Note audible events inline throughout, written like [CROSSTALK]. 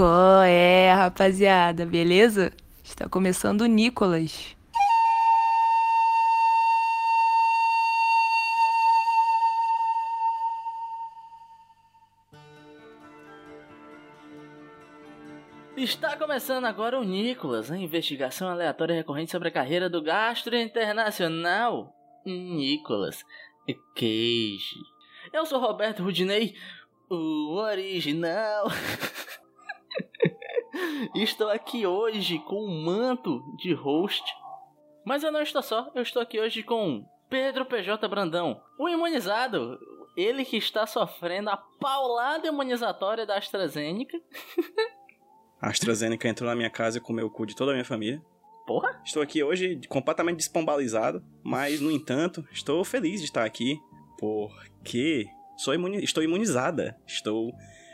Qual é, rapaziada, beleza? Está começando o Nicolas. Está começando agora o Nicolas, a investigação aleatória recorrente sobre a carreira do gastro internacional Nicolas Cage. Eu sou Roberto Rudinei, o original. [LAUGHS] [LAUGHS] estou aqui hoje com um manto de host. Mas eu não estou só, eu estou aqui hoje com Pedro PJ Brandão, o imunizado. Ele que está sofrendo a paulada imunizatória da AstraZeneca. A AstraZeneca entrou na minha casa e comeu o cu de toda a minha família. Porra! Estou aqui hoje completamente despombalizado, mas, no entanto, estou feliz de estar aqui porque sou imuni estou imunizada. Estou,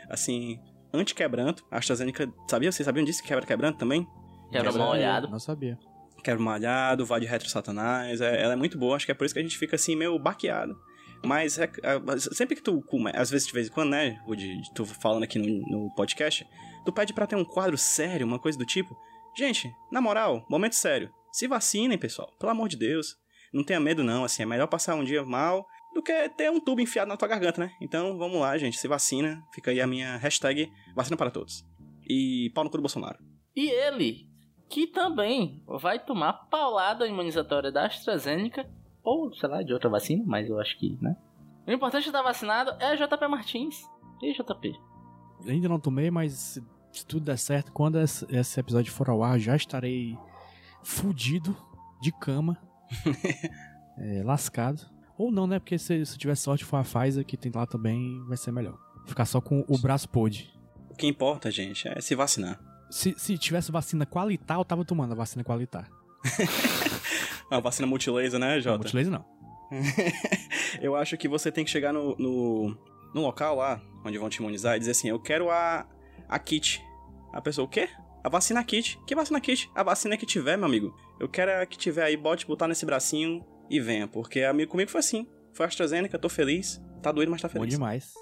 assim, anti-quebranto. A AstraZeneca, sabia? Vocês sabiam disso? Quebra quebranto também? Quebra Quebra- molhado. Não sabia. Quebra malhado, vai de retro satanás. É, ela é muito boa, acho que é por isso que a gente fica assim, meio baqueado. Mas é- é- sempre que tu, come- às vezes de vez em quando, né, Rudy, tu falando aqui no, no podcast, tu pede pra ter um quadro sério, uma coisa do tipo. Gente, na moral, momento sério. Se vacinem, pessoal. Pelo amor de Deus. Não tenha medo, não. Assim, é melhor passar um dia mal do que ter um tubo enfiado na tua garganta, né? Então, vamos lá, gente. Se vacina. Fica aí a minha hashtag vacina para todos. E pau no cu do Bolsonaro. E ele, que também vai tomar paulada imunizatória da AstraZeneca, ou sei lá, de outra vacina, mas eu acho que, né? O importante de estar vacinado é JP Martins. E JP? Ainda não tomei, mas se, se tudo der certo, quando esse, esse episódio for ao ar, já estarei fudido de cama, é, [LAUGHS] lascado. Ou não, né? Porque se, se tiver sorte for a Pfizer, que tem lá também, vai ser melhor. Ficar só com o braço podre. O que importa, gente, é se vacinar. Se, se tivesse vacina qualitar, eu tava tomando a vacina qualitar. [LAUGHS] A vacina multilaser, né, Não, Jota? multilaser não. [LAUGHS] Eu acho que você tem que chegar no, no, no local lá, onde vão te imunizar, e dizer assim, eu quero a, a kit. A pessoa, o quê? A vacina kit? Que vacina kit? A vacina que tiver, meu amigo. Eu quero a que tiver aí, bote, botar nesse bracinho e venha. Porque amigo, comigo foi assim. Foi a AstraZeneca, tô feliz. Tá doído, mas tá Bom feliz. demais.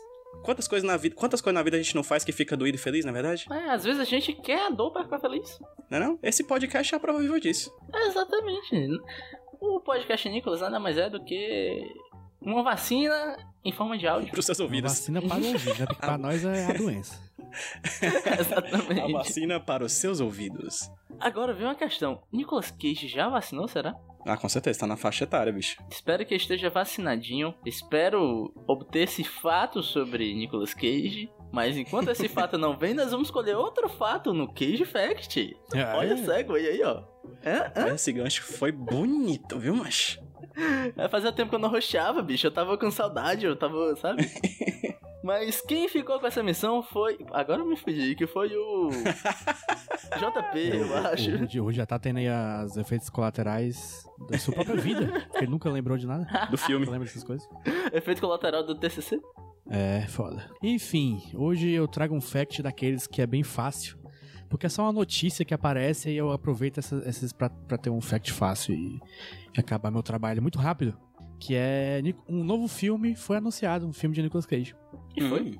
Quantas coisas na vida, quantas coisas na vida a gente não faz que fica doído e feliz, na é verdade? É, às vezes a gente quer a dor pra ficar feliz. Não é não? Esse podcast é a prova viva disso. Exatamente. O podcast Nicolas nada mais é do que uma vacina em forma de áudio. Pros seus Uma ouvidos. vacina para o ouvido, né? Porque pra [LAUGHS] nós é a doença. [LAUGHS] A Exatamente. vacina para os seus ouvidos. Agora vem uma questão. Nicolas Cage já vacinou, será? Ah, com certeza, tá na faixa etária, bicho. Espero que esteja vacinadinho. Espero obter esse fato sobre Nicolas Cage. Mas enquanto esse [LAUGHS] fato não vem, nós vamos escolher outro fato no Cage Fact. Olha É. o segue aí, ó. Hã? Hã? Esse gancho foi bonito, viu, macho? É, Fazia tempo que eu não roxava, bicho. Eu tava com saudade, eu tava, sabe? [LAUGHS] Mas quem ficou com essa missão foi. Agora eu me fudi, que foi o. [LAUGHS] JP, eu acho. O Rudy- o Rudy já tá tendo aí os efeitos colaterais da sua própria vida. Porque ele nunca lembrou de nada. Do filme. Não lembra dessas coisas? Efeito colateral do TCC. É, foda. Enfim, hoje eu trago um fact daqueles que é bem fácil. Porque é só uma notícia que aparece e eu aproveito essas, essas pra, pra ter um fact fácil e, e acabar meu trabalho muito rápido. Que é um novo filme foi anunciado, um filme de Nicolas Cage. E foi? Hum.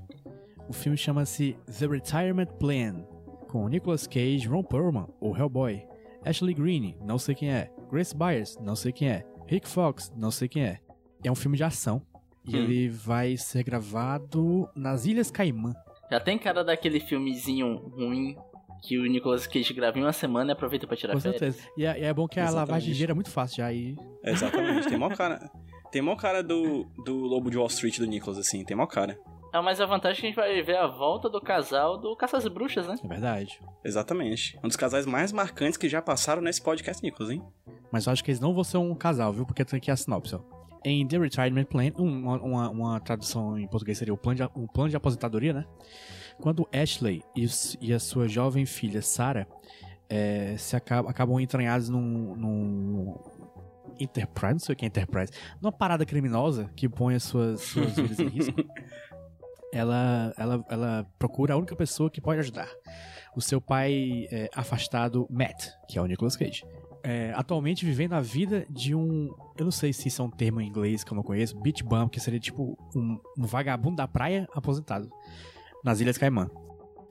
O filme chama-se The Retirement Plan, com Nicolas Cage, Ron Perlman, o Hellboy, Ashley Greene, não sei quem é, Grace Byers, não sei quem é, Rick Fox, não sei quem é. É um filme de ação e Hum. ele vai ser gravado nas Ilhas Caimã. Já tem cara daquele filmezinho ruim que o Nicolas Cage grava em uma semana e aproveita pra tirar Com férias. certeza. E é, e é bom que a Exatamente. lavagem de dinheiro é muito fácil já aí. Exatamente. Tem mó [LAUGHS] cara. Tem mó cara do, do Lobo de Wall Street do Nicholas, assim. Tem mó cara. É, mas a vantagem é que a gente vai ver a volta do casal do Caça às Bruxas, né? É verdade. Exatamente. Um dos casais mais marcantes que já passaram nesse podcast, Nicholas, hein? Mas eu acho que eles não vão ser um casal, viu? Porque tem aqui a sinopse, ó. Em The Retirement Plan, uma, uma, uma tradução em português seria o plano de, um plano de aposentadoria, né? Quando Ashley e, e a sua jovem filha Sarah é, se acabam, acabam entranhados num, num Enterprise, não sei o que é Enterprise, numa parada criminosa que põe as suas, suas vidas em risco. [LAUGHS] Ela, ela, ela procura a única pessoa que pode ajudar. O seu pai é, afastado, Matt, que é o Nicolas Cage. É, atualmente vivendo a vida de um. Eu não sei se isso é um termo em inglês que eu não conheço, beach bum, que seria tipo um, um vagabundo da praia aposentado nas Ilhas Caimã.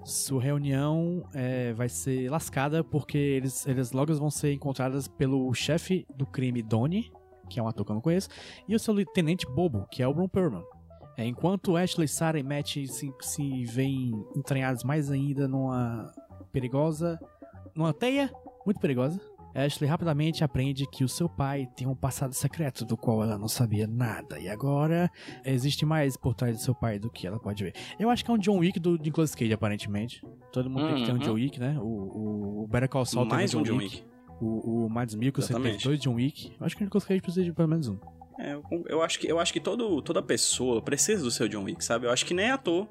Sua reunião é, vai ser lascada porque eles, eles logo vão ser encontradas pelo chefe do crime, Donnie, que é um ator que eu não conheço, e o seu tenente bobo, que é o Ron Perlman. É, enquanto Ashley, Sarah e Matt se, se veem entranhados mais ainda numa perigosa. numa teia muito perigosa, Ashley rapidamente aprende que o seu pai tem um passado secreto do qual ela não sabia nada. E agora existe mais por trás do seu pai do que ela pode ver. Eu acho que é um John Wick do Nicolas Cage, aparentemente. Todo mundo uhum. tem que ter um John Wick, né? O, o Better Call Saul mais tem um John Wick. Wick. O, o Mads Mikkelsen tem dois John Wick. Eu acho que o Nicolas Cage precisa de pelo menos um. É, eu, eu, acho que, eu acho que todo, toda pessoa precisa do seu John Wick, sabe? Eu acho que nem ator.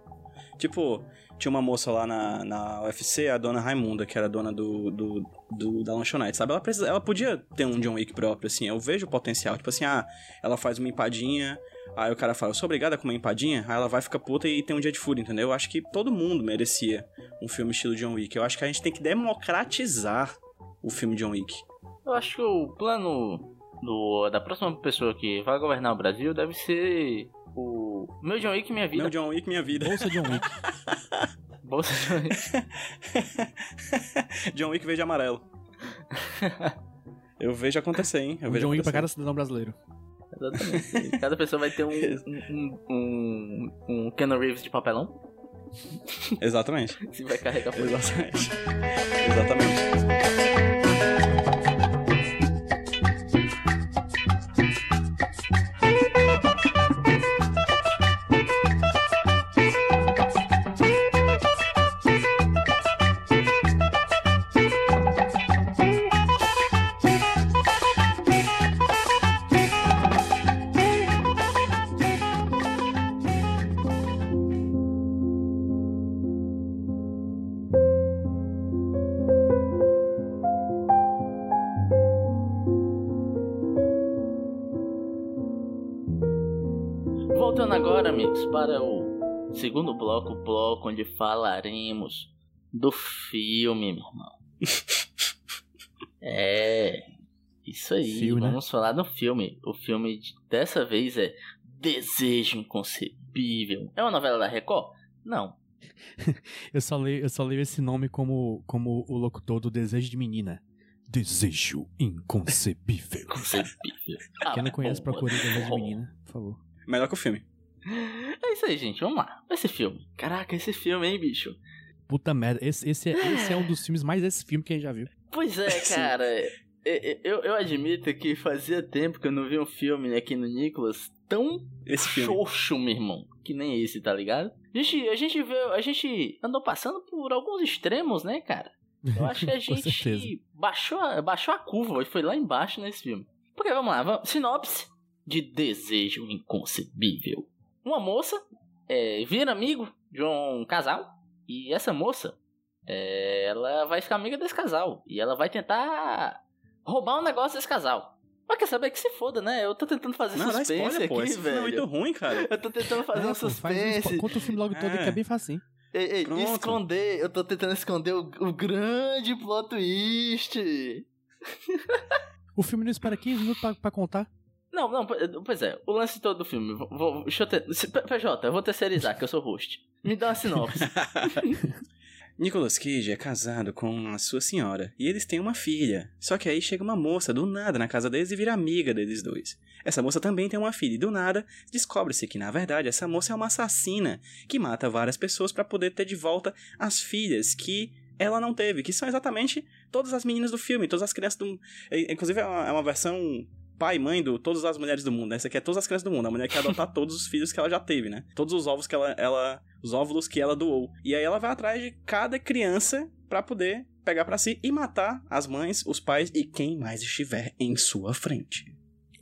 Tipo, tinha uma moça lá na, na UFC, a dona Raimunda, que era dona do, do, do, da lanchonete, sabe? Ela, precisa, ela podia ter um John Wick próprio, assim. Eu vejo o potencial. Tipo assim, ah, ela faz uma empadinha, aí o cara fala, eu sou obrigada a comer empadinha, aí ela vai ficar puta e tem um dia de fúria, entendeu? Eu acho que todo mundo merecia um filme estilo John Wick. Eu acho que a gente tem que democratizar o filme John Wick. Eu acho que o plano do, da próxima pessoa que vai governar o Brasil deve ser o meu John Wick Minha Vida. Meu John Wick Minha Vida. Bolsa John Wick. [LAUGHS] Bolsa John Wick. [LAUGHS] John Wick verde amarelo. [LAUGHS] Eu vejo acontecer, hein? Eu um vejo John Wick pra cada cidadão brasileiro. Exatamente. Cada pessoa vai ter um, um, um, um Keanu Reeves de papelão. Exatamente. Se vai carregar por Exatamente. Exatamente. Onde falaremos do filme, meu irmão. [LAUGHS] é, isso aí, filme, né? vamos né? falar do filme. O filme dessa vez é Desejo Inconcebível. É uma novela da Record? Não. [LAUGHS] eu, só leio, eu só leio esse nome como, como o locutor do Desejo de Menina. Desejo Inconcebível. Inconcebível. Quem não conhece, procure Desejo de Menina, por favor. Melhor que o filme. É isso aí, gente. Vamos lá. Esse filme. Caraca, esse filme, hein, bicho? Puta merda. Esse, esse, é, esse é um dos filmes mais esse filme que a gente já viu. Pois é, cara. eu, eu admito que fazia tempo que eu não vi um filme aqui no Nicolas tão esse xoxo, meu irmão. Que nem esse, tá ligado? A gente, a gente vê, a gente andou passando por alguns extremos, né, cara? Eu acho que a [LAUGHS] gente baixou, a, baixou a curva e foi lá embaixo nesse filme. Porque vamos lá, vamos, sinopse de Desejo Inconcebível uma moça é, vira amigo de um casal e essa moça é, ela vai ficar amiga desse casal e ela vai tentar roubar um negócio desse casal. Mas quer saber que se foda, né? Eu tô tentando fazer não, suspense não spoiler, aqui, pô. Esse velho. Filme é muito ruim, cara. [LAUGHS] Eu tô tentando fazer um suspense. Conta o filme logo todo é. que é bem fácil. Ei, ei, esconder. Eu tô tentando esconder o, o grande plot twist. o filme não espera 15 minutos pra, pra contar. Não, não, pois é, o lance todo do filme. Vou, deixa eu ter, PJ, eu vou terceirizar, que eu sou host. Me dá uma sinopse. [LAUGHS] Nicolas Cage é casado com a sua senhora e eles têm uma filha. Só que aí chega uma moça do nada na casa deles e vira amiga deles dois. Essa moça também tem uma filha e do nada descobre-se que na verdade essa moça é uma assassina que mata várias pessoas para poder ter de volta as filhas que ela não teve, que são exatamente todas as meninas do filme, todas as crianças do. Inclusive é uma, é uma versão pai e mãe de todas as mulheres do mundo, né? Essa aqui é todas as crianças do mundo. A mulher quer adotar [LAUGHS] todos os filhos que ela já teve, né? Todos os ovos que ela, ela os óvulos que ela doou. E aí ela vai atrás de cada criança para poder pegar para si e matar as mães, os pais e quem mais estiver em sua frente.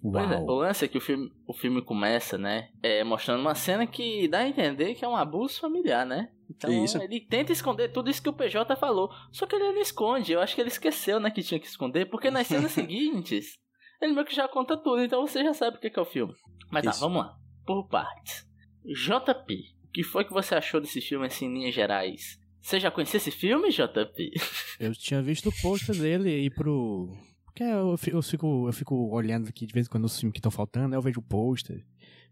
É, Uau. o lance é que o filme, o filme começa, né? É, mostrando uma cena que dá a entender que é um abuso familiar, né? Então Isso. ele tenta esconder tudo isso que o PJ falou. Só que ele não esconde. Eu acho que ele esqueceu, né, que tinha que esconder, porque nas cenas [LAUGHS] seguintes ele meio que já conta tudo, então você já sabe o que que é o filme. Mas tá, Isso. vamos lá. Por partes. JP, o que foi que você achou desse filme assim, em linhas gerais? Você já conhecia esse filme, JP? [LAUGHS] Eu tinha visto o pôster dele e pro. Porque eu eu fico, eu fico olhando aqui de vez em quando os filmes que estão faltando, eu vejo o pôster,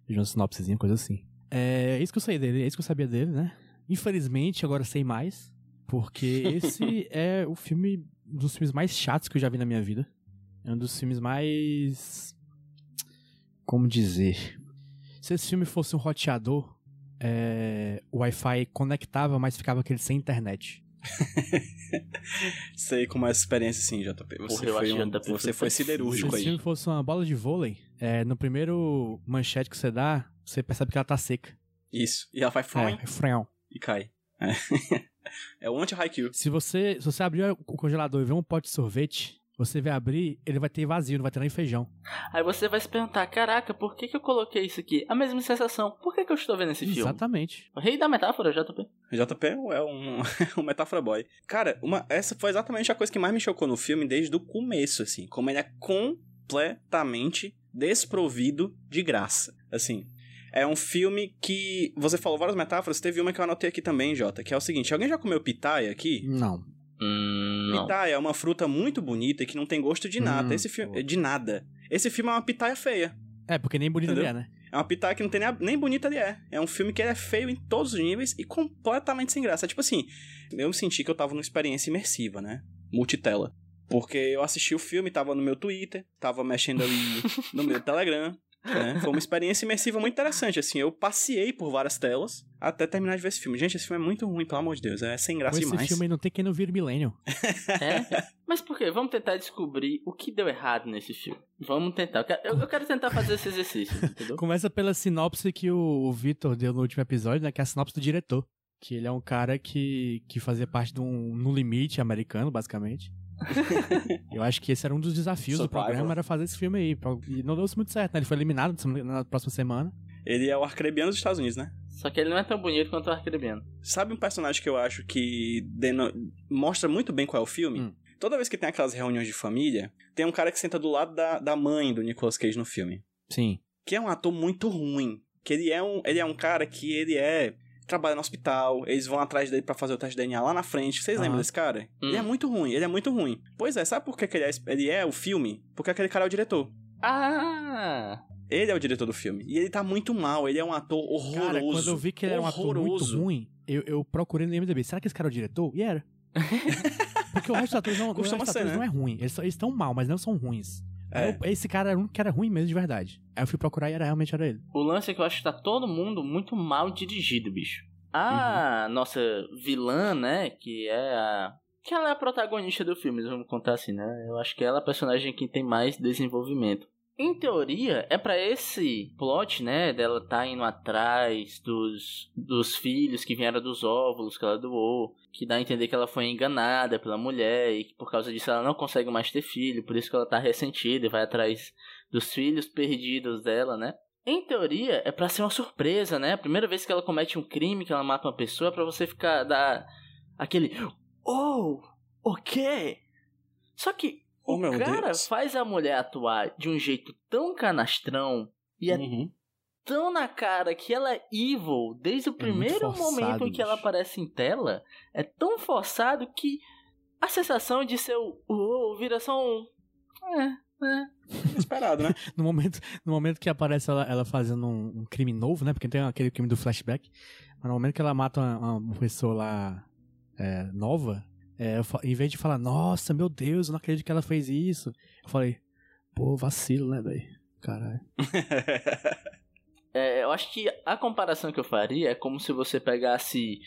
vejo uma sinopsezinha, coisa assim. É isso que eu sei dele, é isso que eu sabia dele, né? Infelizmente, agora sei mais, porque [LAUGHS] esse é o filme, um dos filmes mais chatos que eu já vi na minha vida. É um dos filmes mais. Como dizer? Se esse filme fosse um roteador, é, o Wi-Fi conectava, mas ficava aquele sem internet. [LAUGHS] Sei como é essa experiência, sim, JP. Você Porra, foi, um, JP você foi foi Se siderúrgico esse aí. filme fosse uma bola de vôlei, é, no primeiro manchete que você dá, você percebe que ela tá seca. Isso. E ela vai froin É, freão. e cai. É, [LAUGHS] é o anti-haiku. Se você, se você abrir o congelador e ver um pote de sorvete, você vai abrir, ele vai ter vazio, não vai ter nem feijão. Aí você vai se perguntar, caraca, por que, que eu coloquei isso aqui? A mesma sensação, por que, que eu estou vendo esse filme? Exatamente. O rei da metáfora, JP. JP é um, [LAUGHS] um metáfora boy. Cara, uma, essa foi exatamente a coisa que mais me chocou no filme desde o começo, assim. Como ele é completamente desprovido de graça. Assim, é um filme que. Você falou várias metáforas, teve uma que eu anotei aqui também, Jota, que é o seguinte: alguém já comeu pitaia aqui? Não. Hum. Pitaia é uma fruta muito bonita e que não tem gosto de nada. Hum, Esse filme. De nada. Esse filme é uma pitaia feia. É, porque nem bonito ele é, né? É uma pitaia que não tem nem, a- nem bonita ele é. É um filme que ele é feio em todos os níveis e completamente sem graça. Tipo assim, eu senti que eu tava numa experiência imersiva, né? Multitela. Porque eu assisti o filme, tava no meu Twitter, tava mexendo ali [LAUGHS] no meu Telegram. Né? [LAUGHS] Foi uma experiência imersiva muito interessante, assim. Eu passei por várias telas até terminar de ver esse filme. Gente, esse filme é muito ruim, pelo amor de Deus. É sem graça esse demais. filme aí não tem quem não vira Millennium. É? Mas por quê? Vamos tentar descobrir o que deu errado nesse filme. Vamos tentar. Eu quero, eu- eu quero tentar fazer esse exercício, [LAUGHS] entendeu? Começa pela sinopse que o, o Vitor deu no último episódio, né? Que é a sinopse do diretor. Que ele é um cara que, que fazia parte de um No Limite americano, basicamente. [LAUGHS] Eu acho que esse era um dos desafios do Survival. programa, era fazer esse filme aí. E não deu muito certo, né? Ele foi eliminado na próxima semana. Ele é o arcrebiano dos Estados Unidos, né? Só que ele não é tão bonito quanto o Arcrebiano. Sabe um personagem que eu acho que deno- mostra muito bem qual é o filme? Hum. Toda vez que tem aquelas reuniões de família, tem um cara que senta do lado da, da mãe do Nicolas Cage no filme. Sim. Que é um ator muito ruim. Que ele é um, ele é um cara que ele é. Trabalha no hospital, eles vão atrás dele pra fazer o teste de DNA lá na frente. Vocês Aham. lembram desse cara? Hum. Ele é muito ruim, ele é muito ruim. Pois é, sabe por que, que ele, é, ele é o filme? Porque aquele cara é o diretor. Ah! Ele é o diretor do filme. E ele tá muito mal, ele é um ator horroroso. Cara, quando eu vi que ele era um ator muito ruim, eu, eu procurei no IMDb. Será que esse cara é o diretor? E era. [LAUGHS] Porque o resto dos atores não, o resto Costuma ser, atores né? não é ruim. Eles eles estão mal, mas não são ruins. É. Eu- esse cara era um que era ruim mesmo de verdade. Aí eu fui procurar e era realmente era ele. O lance é que eu acho que tá todo mundo muito mal dirigido, bicho. A nossa vilã, né? Que é a. Que ela é a protagonista do filme, vamos contar assim, né? Eu acho que ela é a personagem que tem mais desenvolvimento. Em teoria, é pra esse plot, né? Dela tá indo atrás dos, dos filhos que vieram dos óvulos que ela doou. Que dá a entender que ela foi enganada pela mulher e que por causa disso ela não consegue mais ter filho. Por isso que ela tá ressentida e vai atrás dos filhos perdidos dela, né? Em teoria, é pra ser uma surpresa, né? A primeira vez que ela comete um crime, que ela mata uma pessoa, é pra você ficar dar aquele oh, ok. Só que Oh, o meu cara Deus. faz a mulher atuar de um jeito tão canastrão e é Uhum. tão na cara que ela é evil desde o primeiro forçado, momento em que ela aparece em tela. É tão forçado que a sensação de ser o oh, vira só um. É, é. Esperado, né? [LAUGHS] No momento, no momento que aparece ela, ela fazendo um, um crime novo, né? Porque tem aquele crime do flashback. Mas no momento que ela mata uma, uma pessoa lá é, nova, é, eu em vez de falar, nossa, meu Deus, eu não acredito que ela fez isso. Eu falei, pô, vacilo, né, velho? Caralho. [LAUGHS] É, eu acho que a comparação que eu faria é como se você pegasse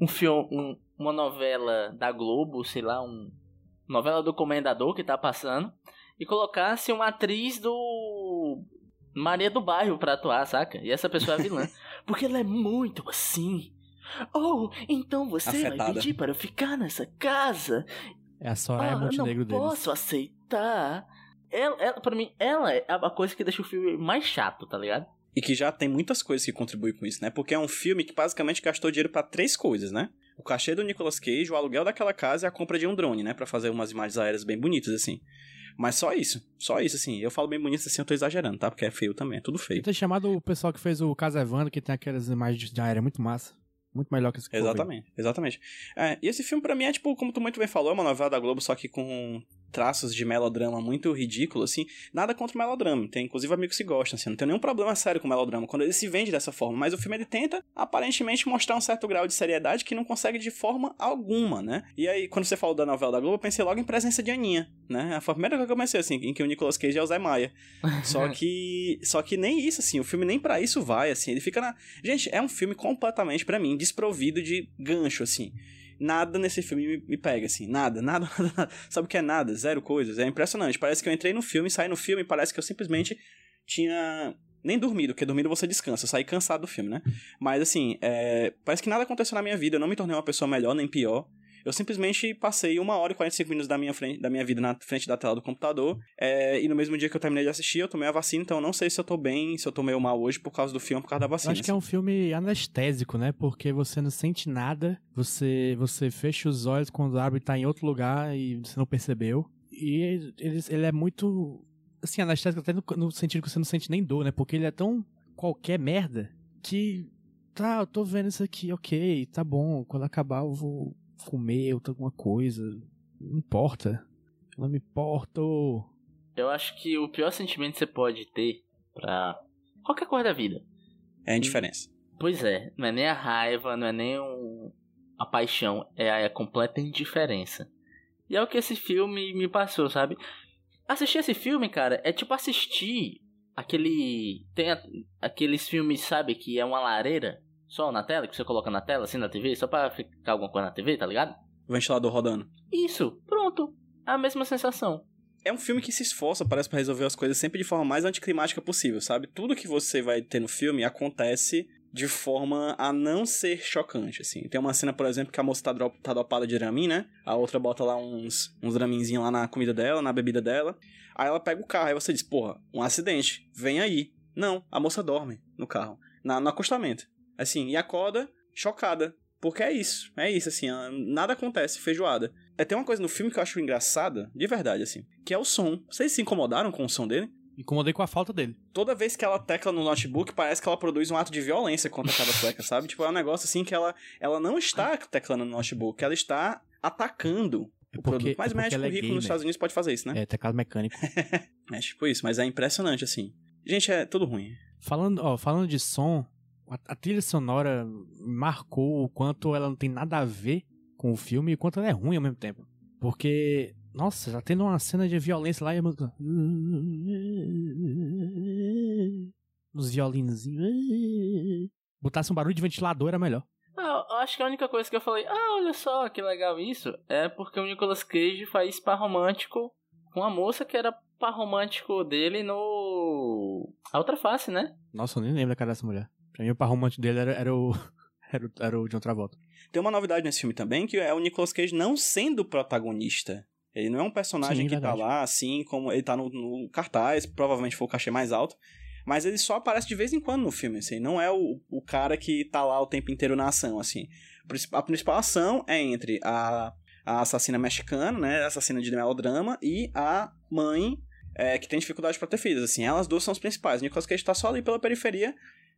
um filme, um- uma novela da Globo, sei lá, um novela do Comendador que tá passando, e colocasse uma atriz do Maria do Bairro pra atuar, saca? E essa pessoa é a vilã. [LAUGHS] Porque ela é muito assim. Oh, então você vai Afetada. pedir para eu ficar nessa casa? É a Soraya ah, Montenegro não deles. posso aceitar. ela, ela, pra mim, ela é a coisa que deixa o filme mais chato, tá ligado? E que já tem muitas coisas que contribuem com isso, né? Porque é um filme que basicamente gastou dinheiro para três coisas, né? O cachê do Nicolas Cage, o aluguel daquela casa e a compra de um drone, né? Pra fazer umas imagens aéreas bem bonitas, assim. Mas só isso. Só isso, assim. Eu falo bem bonito assim, eu tô exagerando, tá? Porque é feio também, é tudo feio. Ter chamado o pessoal que fez o Casa Evandro, que tem aquelas imagens de aérea muito massa. Muito melhor que esse vi. Exatamente, exatamente. É, e esse filme pra mim é tipo, como tu muito bem falou, é uma novela da Globo, só que com traços de melodrama muito ridículo, assim. Nada contra o melodrama. Tem inclusive amigos que gostam, assim. Não tem nenhum problema sério com o melodrama quando ele se vende dessa forma. Mas o filme ele tenta, aparentemente, mostrar um certo grau de seriedade que não consegue de forma alguma, né? E aí, quando você falou da novela da Globo, eu pensei logo em presença de Aninha, né? Foi a primeira coisa que eu pensei, assim, em que o Nicolas Cage é o Zé Maia. Só [LAUGHS] que. Só que nem isso, assim. O filme nem para isso vai, assim. Ele fica na. Gente, é um filme completamente, para mim, desprovido de gancho, assim nada nesse filme me, me, pega, assim. Nada, [LAUGHS] nada, nada, nada. Sabe o que é nada? Zero coisas. É impressionante. Parece que eu entrei no filme, saí no filme, parece que eu simplesmente tinha. Nem dormido, porque dormindo você descansa. Eu saí cansado do filme, né? Mas assim, é... parece que nada aconteceu na minha vida. Eu não me tornei uma pessoa melhor nem pior. Eu simplesmente passei uma hora e 45 minutos da minha, frente, da minha vida na frente da tela do computador. É, e no mesmo dia que eu terminei de assistir, eu tomei a vacina, então eu não sei se eu tô bem, se eu tô meio mal hoje por causa do filme, por causa da vacina. Eu acho que é um filme anestésico, né? Porque você não sente nada, você, você fecha os olhos quando abre e tá em outro lugar e você não percebeu. E ele, ele é muito. Assim, anestésico até no, no sentido que você não sente nem dor, né? Porque ele é tão qualquer merda que. Tá, eu tô vendo isso aqui, ok, tá bom. Quando acabar eu vou comer ou alguma coisa. Não importa. Não me importo. Eu acho que o pior sentimento que você pode ter pra qualquer coisa da vida é a indiferença. Pois é, não é nem a raiva, não é nem um... a paixão, é a, é a completa indiferença. E é o que esse filme me passou, sabe? Assistir esse filme, cara, é tipo assistir aquele. Tem a... aqueles filmes, sabe, que é uma lareira só na tela, que você coloca na tela, assim, na TV, só pra ficar alguma coisa na TV, tá ligado? O ventilador rodando. Isso, pronto. A mesma sensação. É um filme que se esforça, parece, para resolver as coisas sempre de forma mais anticlimática possível, sabe? Tudo que você vai ter no filme acontece de forma a não ser chocante, assim. Tem uma cena, por exemplo, que a moça tá, tá dopada de Dramin, né? A outra bota lá uns, uns Draminzinhos lá na comida dela, na bebida dela. Aí ela pega o carro, aí você diz, porra, um acidente, vem aí. Não, a moça dorme no carro, na, no acostamento. Assim, e acorda chocada. Porque é isso, é isso, assim, nada acontece, feijoada. É, tem uma coisa no filme que eu acho engraçada, de verdade, assim, que é o som. Vocês se incomodaram com o som dele? Incomodei com a falta dele. Toda vez que ela tecla no notebook, parece que ela produz um ato de violência contra cada tecla, [LAUGHS] sabe? Tipo, é um negócio assim que ela, ela não está teclando no notebook, ela está atacando É o porque, produto. Mas é médico é rico nos Estados Unidos pode fazer isso, né? É, teclado mecânico. [LAUGHS] É tipo isso, mas é impressionante, assim. Gente, é tudo ruim. Falando, ó, falando de som, a, a trilha sonora marcou o quanto ela não tem nada a ver com o filme e o quanto ela é ruim ao mesmo tempo. Porque, nossa, já tendo uma cena de violência lá e a música. Os violinozinhos. Botasse um barulho de ventilador era melhor. Ah, eu acho que a única coisa que eu falei, ah, olha só que legal isso, é porque o Nicolas Cage faz par romântico com a moça que era par romântico dele no. A outra face, né? Nossa, eu nem lembro da cara dessa mulher. Pra mim, o par romântico dele era, era o. [LAUGHS] Era o, era o John Travolta. Tem uma novidade nesse filme também, que é o Nicolas Cage não sendo o protagonista. Ele não é um personagem Sim, que verdade. tá lá, assim como ele tá no, no cartaz, provavelmente foi o cachê mais alto. Mas ele só aparece de vez em quando no filme, assim. Não é o, o cara que tá lá o tempo inteiro na ação, assim. A principal ação é entre a, a assassina mexicana, né? A assassina de melodrama, e a mãe é, que tem dificuldade pra ter filhos, assim. Elas duas são as principais. O Nicolas Cage tá só ali pela periferia,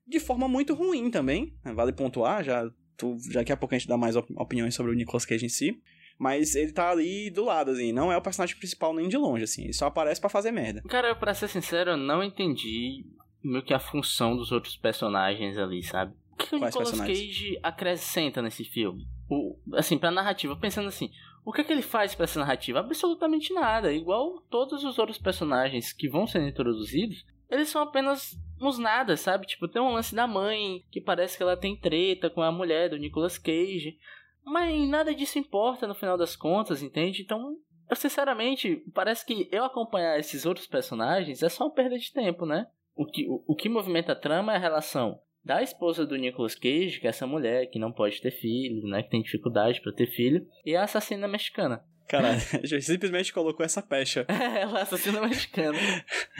de forma muito ruim também. né, Vale pontuar, já, tu, já daqui a pouco a gente dá mais op- opiniões sobre o Nicolas Cage em si. Mas ele tá ali do lado, assim. Não é o personagem principal nem de longe, assim. Ele só aparece pra fazer merda. Cara, pra ser sincero, eu não entendi meio que a função dos outros personagens ali, sabe? O que o Quais Nicolas personagens? Cage acrescenta nesse filme? O, assim, pra narrativa, pensando assim, o que é que ele faz pra essa narrativa? Absolutamente nada. Igual todos os outros personagens que vão sendo introduzidos, eles são apenas uns nada, sabe? Tipo, tem um lance da mãe, que parece que ela tem treta com a mulher do Nicolas Cage. Mas nada disso importa no final das contas, entende? Então, eu sinceramente, parece que eu acompanhar esses outros personagens é só uma perda de tempo, né? O que, o, o que movimenta a trama é a relação da esposa do Nicolas Cage, que é essa mulher que não pode ter filho, né? Que tem dificuldade pra ter filho, e a assassina mexicana. Cara, [LAUGHS] simplesmente colocou essa pecha É, o assassino mexicano.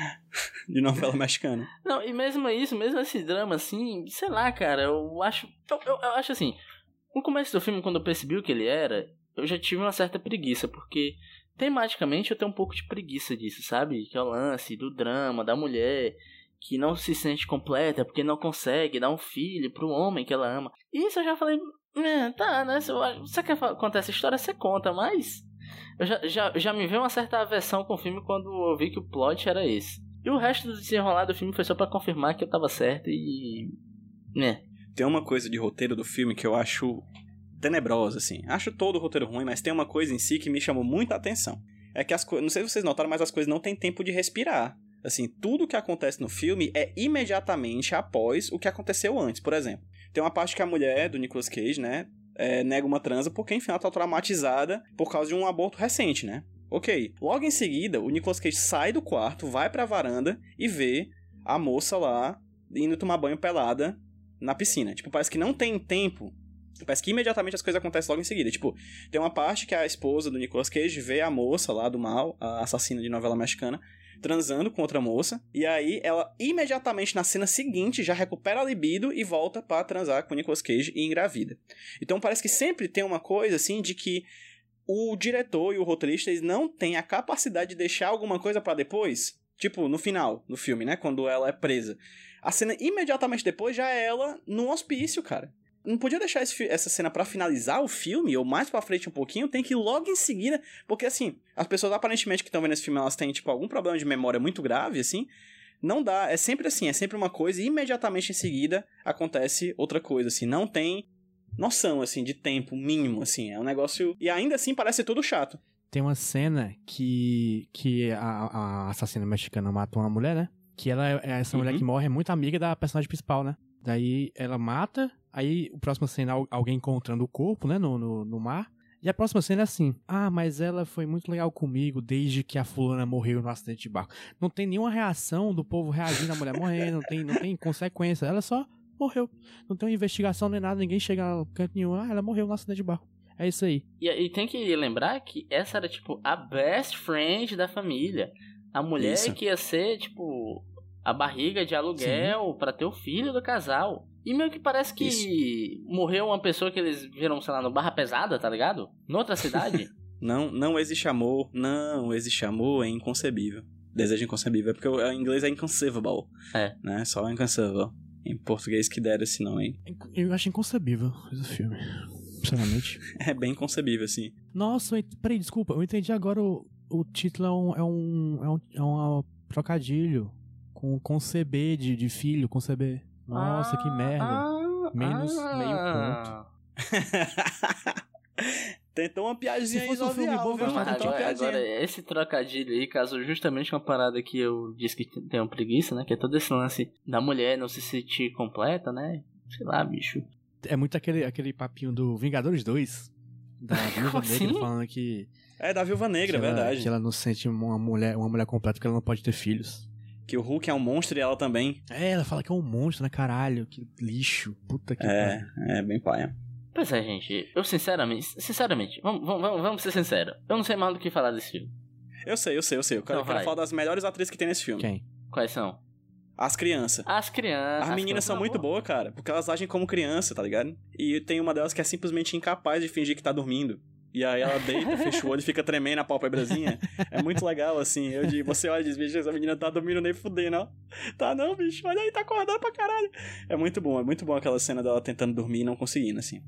[LAUGHS] de novela mexicana. Não, e mesmo isso, mesmo esse drama, assim, sei lá, cara, eu acho. Eu, eu, eu acho assim. No começo do filme, quando eu percebi o que ele era, eu já tive uma certa preguiça, porque tematicamente eu tenho um pouco de preguiça disso, sabe? Que é o lance do drama, da mulher que não se sente completa porque não consegue dar um filho pro homem que ela ama. Isso eu já falei, é, tá, né? Eu- você quer contar essa história, você conta, mas. Eu já, já, já me veio uma certa aversão com o filme quando eu vi que o plot era esse. E o resto do desenrolar do filme foi só pra confirmar que eu tava certo e. Né. Tem uma coisa de roteiro do filme que eu acho tenebrosa, assim. Acho todo o roteiro ruim, mas tem uma coisa em si que me chamou muita atenção. É que as coisas. Não sei se vocês notaram, mas as coisas não têm tempo de respirar. Assim, tudo que acontece no filme é imediatamente após o que aconteceu antes. Por exemplo, tem uma parte que a mulher do Nicolas Cage, né, é, nega uma transa porque, enfim, ela tá traumatizada por causa de um aborto recente, né? Ok. Logo em seguida, o Nicolas Cage sai do quarto, vai pra varanda e vê a moça lá indo tomar banho pelada na piscina. Tipo, parece que não tem tempo. Parece que imediatamente as coisas acontecem logo em seguida. Tipo, tem uma parte que a esposa do Nicolas Cage vê a moça lá do mal, a assassina de novela mexicana, transando com outra moça. E aí ela imediatamente na cena seguinte já recupera a libido e volta pra transar com Nicolas Cage e engravida. Então parece que sempre tem uma coisa assim de que o diretor e o roteirista eles não têm a capacidade de deixar alguma coisa pra depois. Tipo, no final do filme, né? Quando ela é presa. A cena imediatamente depois já é ela no hospício, cara. Não podia deixar esse essa cena pra finalizar o filme, ou mais pra frente um pouquinho, tem que ir logo em seguida. Porque assim, as pessoas aparentemente que estão vendo esse filme, elas têm, tipo, algum problema de memória muito grave, assim. Não dá, é sempre assim, é sempre uma coisa e imediatamente em seguida acontece outra coisa, assim. Não tem noção, assim, de tempo mínimo, assim. É um negócio. E ainda assim parece tudo chato. Tem uma cena que, que a, a assassina mexicana mata uma mulher, né? Que ela é essa mulher Uhum. que morre é muito amiga da personagem principal, né? Daí ela mata, aí o próximo cena é al- alguém encontrando o corpo, né, no, no, no mar. E a próxima cena é assim: Ah, mas ela foi muito legal comigo desde que a fulana morreu no acidente de barco. Não tem nenhuma reação do povo reagindo à mulher morrendo, não tem, não tem consequência. Ela só morreu. Não tem uma investigação nem nada, ninguém chega a canto nenhum. Ah, ela morreu no acidente de barco. É isso aí. E, e tem que lembrar que essa era, tipo, a best friend da família. A mulher Isso. que ia ser, tipo, a barriga de aluguel pra ter o filho do casal. E meio que parece que morreu uma pessoa que eles viram, sei lá, no Barra Pesada, tá ligado? Noutra cidade. [LAUGHS] Não, não existe amor, não existe amor, é inconcebível. Desejo inconcebível, é porque o- em inglês é inconceivable. É. Né? Só inconceivable. Em português que deram esse nome. Eu acho inconcebível esse filme. Sinceramente. [LAUGHS] É bem concebível, assim. Nossa, peraí, desculpa. Eu entendi agora o, o título é um, é um, é um, é um trocadilho com conceber de, de filho, conceber. Nossa, que merda. Ah, Menos meio ah. [LAUGHS] Tentou uma piadinha fosse um filme bom, viu? uma Agora, piadinha. agora, esse trocadilho aí casou justamente com a parada que eu disse que tem uma preguiça, né? Que é todo esse lance da mulher não se sentir completa, né? Sei lá, bicho. É muito aquele, aquele papinho do Vingadores 2. Da [LAUGHS] Viúva Como Negra assim? falando que, É da Viúva Negra, que, ela, verdade. que ela não se sente uma mulher, uma mulher completa porque ela não pode ter filhos. Que o Hulk é um monstro e ela também. É, ela fala que é um monstro, né? Caralho, que lixo. Puta que É, pariu. é bem paia. Pois é, gente. Eu sinceramente, sinceramente, vamos, vamos, vamos ser sinceros. Eu não sei mais do que falar desse filme. Eu sei, eu sei, eu sei. Eu quero, Então eu quero falar das melhores atrizes que tem nesse filme. Quem? Quais são? As crianças. As crianças. As meninas são muito boas, cara, porque elas agem como criança, tá ligado? E tem uma delas que é simplesmente incapaz de fingir que tá dormindo. E aí ela deita, fecha o olho e fica tremendo a pálpebrazinha. É muito legal, assim. Eu digo, você olha e diz, bicho, essa menina tá dormindo nem fudendo, ó. Tá não, bicho, olha aí, tá acordando pra caralho. É muito bom, é muito bom aquela cena dela tentando dormir e não conseguindo, assim.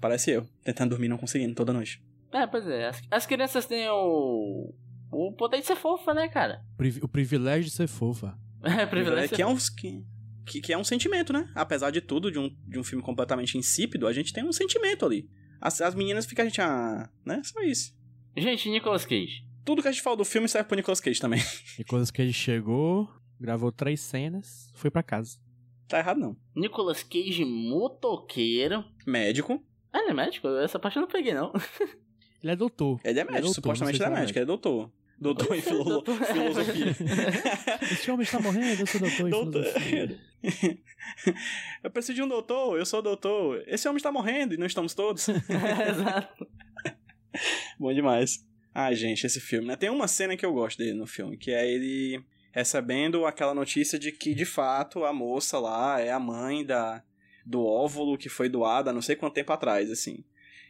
Parece eu, tentando dormir e não conseguindo toda noite. É, pois é. As, as crianças têm o. O poder de ser fofa, né, cara? Privi- O privilégio de ser fofa. [LAUGHS] É, privilégio. de que, é ser um, que, que, que é um sentimento, né? Apesar de tudo, de um, de um filme completamente insípido, a gente tem um sentimento ali. As, as meninas ficam a gente, ah, né? Só isso. Gente, Nicolas Cage. Tudo que a gente fala do filme serve pro Nicolas Cage também. E que ele chegou, gravou três cenas, foi pra casa. Tá errado, não. Nicolas Cage motoqueiro. Médico. Ah, ele é médico? Essa parte eu não peguei, não. [LAUGHS] Ele é doutor. Ele é médico, doutor, supostamente não ele é médico, ele é doutor. Doutor em filo- Doutor. filosofia. [LAUGHS] Esse homem está morrendo, eu sou doutor em doutor. filosofia. [LAUGHS] [LAUGHS] eu preciso de um doutor, eu sou doutor. Esse homem está morrendo e não estamos todos. [LAUGHS] Exato. [LAUGHS] Bom demais. Ai, gente, esse filme, né? Tem uma cena que eu gosto dele no filme, que é ele recebendo aquela notícia de que, de fato, a moça lá é a mãe da, do óvulo que foi doado há não sei quanto tempo atrás, assim.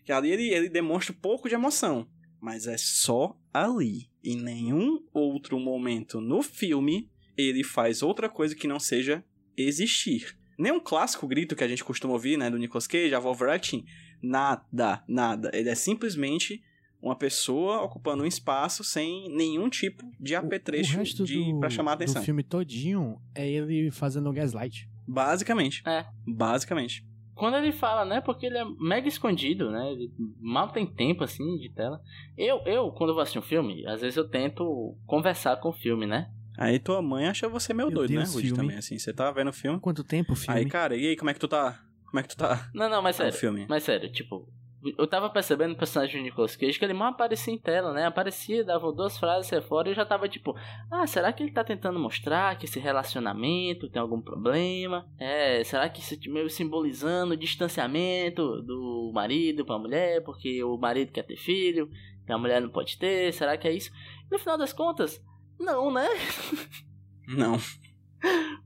Que ali ele, ele demonstra um pouco de emoção, mas é só ali. Em nenhum outro momento no filme ele faz outra coisa que não seja existir. Nem um clássico grito que a gente costuma ouvir, né, do Nicolas Cage, a Wolverine, nada, nada. Ele é simplesmente uma pessoa ocupando um espaço sem nenhum tipo de apetrecho o resto de, do, pra chamar a atenção. do filme todinho é ele fazendo gaslight. Basicamente. É. Basicamente. Quando ele fala, né? Porque ele é mega escondido, né? Ele mal tem tempo, assim, de tela. Eu, eu quando eu vou assistir um filme, às vezes eu tento conversar com o filme, né? Aí tua mãe acha você meio Meu doido, Deus, né, Rudy, filme. também, assim. Você tá vendo o filme. Quanto tempo o filme? Aí, cara, e aí, como é que tu tá? Como é que tu tá? Não, não, mas o sério. filme. Mas sério, tipo, eu tava percebendo o personagem do Nicolas Cage que ele mal aparecia em tela, né? Aparecia, dava duas frases, saia fora e eu já tava tipo, ah, será que ele tá tentando mostrar que esse relacionamento tem algum problema? É, será que isso meio simbolizando o distanciamento do marido pra mulher, porque o marido quer ter filho, e a mulher não pode ter, será que é isso? E no final das contas, não, né? Não.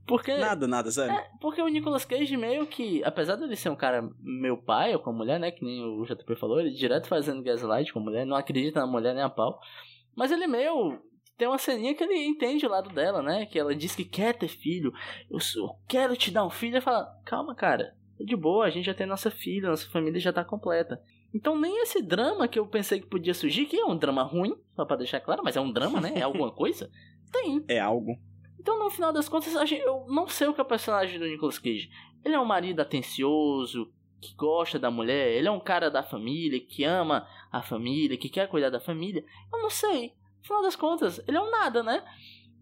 Porque. Nada, nada, sério. É, porque o Nicolas Cage meio que, apesar dele ser um cara meu pai ou com a mulher, né, que nem o JP falou, ele direto fazendo gaslight com a mulher, não acredita na mulher nem a pau. Mas ele meio tem uma ceninha que ele entende o lado dela, né, que ela diz que quer ter filho. Eu, sou, eu quero te dar um filho, ele fala: "Calma, cara. Tá de boa, a gente já tem nossa filha, nossa família já tá completa". Então nem esse drama que eu pensei que podia surgir, que é um drama ruim, só pra deixar claro, mas é um drama, né? É alguma coisa. [LAUGHS] Tem. É algo. Então, no final das contas, eu não sei o que é o personagem do Nicolas Cage. Ele é um marido atencioso, que gosta da mulher, ele é um cara da família, que ama a família, que quer cuidar da família. Eu não sei. No final das contas, ele é um nada, né?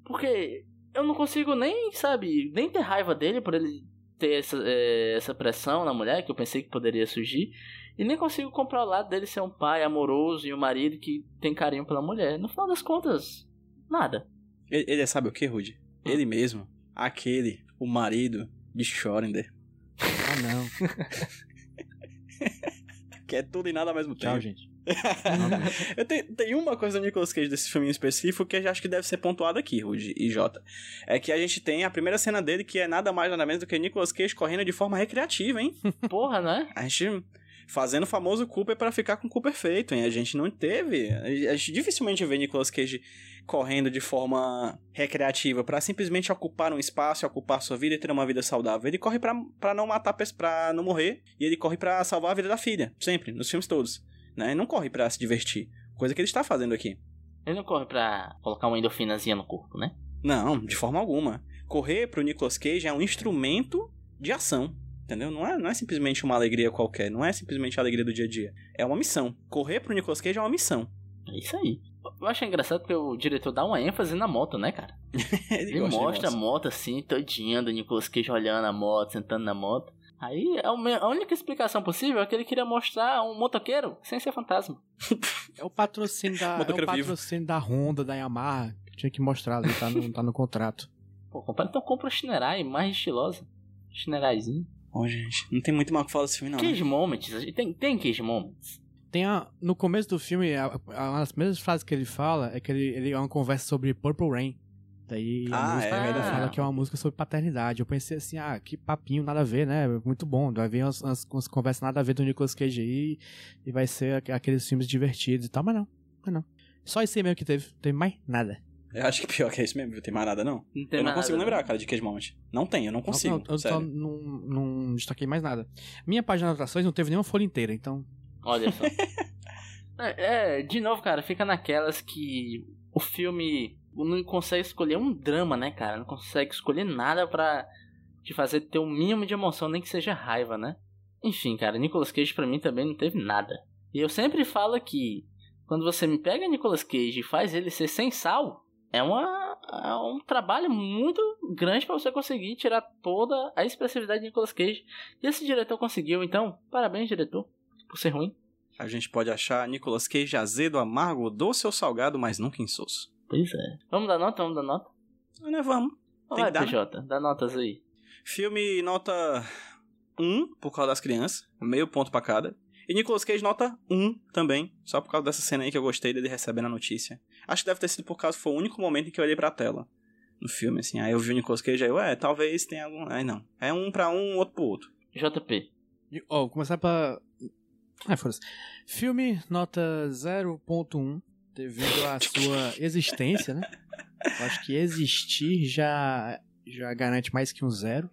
Porque eu não consigo nem, sabe, nem ter raiva dele por ele ter essa, eh, essa pressão na mulher, que eu pensei que poderia surgir. E nem consigo comprar o lado dele ser um pai amoroso e um marido que tem carinho pela mulher. No final das contas, nada. Ele, ele é, sabe o que, Rudy? Hum. Ele mesmo. Aquele, o marido de Schrödinger. Ah, não. [LAUGHS] Que é tudo e nada ao mesmo tempo. Tchau, gente. [LAUGHS] Eu tenho, tem uma coisa do Nicolas Cage desse filme em específico que eu acho que deve ser pontuada aqui, Rudy e Jota. É que a gente tem a primeira cena dele que é nada mais nada menos do que Nicolas Cage correndo de forma recreativa, hein? Porra, né? A gente fazendo o famoso Cooper para ficar com o Cooper feito, hein? A gente não teve. A gente dificilmente vê Nicolas Cage correndo de forma recreativa para simplesmente ocupar um espaço, ocupar sua vida e ter uma vida saudável. Ele corre pra pra não matar, pra não morrer, e ele corre pra salvar a vida da filha, sempre, nos filmes todos. Né? Ele não corre pra se divertir. Coisa que ele está fazendo aqui. Ele não corre pra colocar uma endorfinazinha no corpo, né? Não, de forma alguma. Correr pro Nicolas Cage é um instrumento de ação. Entendeu? Não é, não é simplesmente uma alegria qualquer. Não é simplesmente a alegria do dia a dia. É uma missão. Correr pro Nicolas Cage é uma missão. É isso aí. Eu acho engraçado porque o diretor dá uma ênfase na moto, né, cara? [LAUGHS] ele Ele mostra a moto assim, todinha, do Nicolas Cage olhando a moto, sentando na moto. Aí é a única explicação possível é que ele queria mostrar um motoqueiro sem ser fantasma. É o patrocínio da, é o patrocínio da Honda, da Yamaha. Tinha que mostrar ali, tá no, tá no contrato. Pô, compara então compra o Shinerai mais estilosa. Shineraizinho. Ô, gente, não tem muito mal o que falar desse filme, não. né? Cage Moments, a gente tem, tem Cage Moments. Tem a, no começo do filme, a, a, uma das primeiras frases que ele fala é que ele, ele é uma conversa sobre Purple Rain. Daí a Ah, música é ele verdade. fala que é uma música sobre paternidade. Eu pensei assim, ah, que papinho, nada a ver, né? Muito bom. Vai vir umas, umas, umas conversas nada a ver do Nicolas Cage aí e vai ser aqu- aqueles filmes divertidos e tal, mas não. Mas não. Só esse aí mesmo que teve, não teve mais nada. Eu acho que pior que é isso mesmo, viu? Tem mais nada, não. Não tem eu não mais consigo nada, lembrar, cara, de Cage Moment. Não tem, eu não consigo. Não, eu só sério. não, não destaquei mais nada. Minha página de anotações não teve nenhuma folha inteira, então. Olha só. [LAUGHS] é, é, de novo, cara, fica naquelas que o filme não consegue escolher um drama, né, cara? Não consegue escolher nada pra te fazer ter o mínimo de emoção, nem que seja raiva, né? Enfim, cara, Nicolas Cage pra mim também não teve nada. E eu sempre falo que quando você me pega Nicolas Cage e faz ele ser sem sal, é, uma, é um trabalho muito grande pra você conseguir tirar toda a expressividade de Nicolas Cage. E esse diretor conseguiu, então, parabéns, diretor, por ser ruim. A gente pode achar Nicolas Cage azedo, amargo, doce ou salgado, mas nunca insosso. Pois é. Vamos dar nota? Vamos dar nota? Ah, né, vamos. Tem Vai, que dar? PJ, dá notas aí. Filme nota 1 por causa das crianças, meio ponto pra cada. E Nicolas Cage nota 1 também, só por causa dessa cena aí que eu gostei dele recebendo a notícia. Acho que deve ter sido por causa, foi o único momento em que eu olhei pra tela no filme, assim. Aí eu vi o Nicolas Cage, aí, ué, talvez tenha algum. Aí não. É um pra um, outro pro outro. JP. Ó, vou começar pra. Ah, foda-se. Filme, nota 0.1, devido à sua existência, né? Eu acho que existir já, já garante mais que um zero,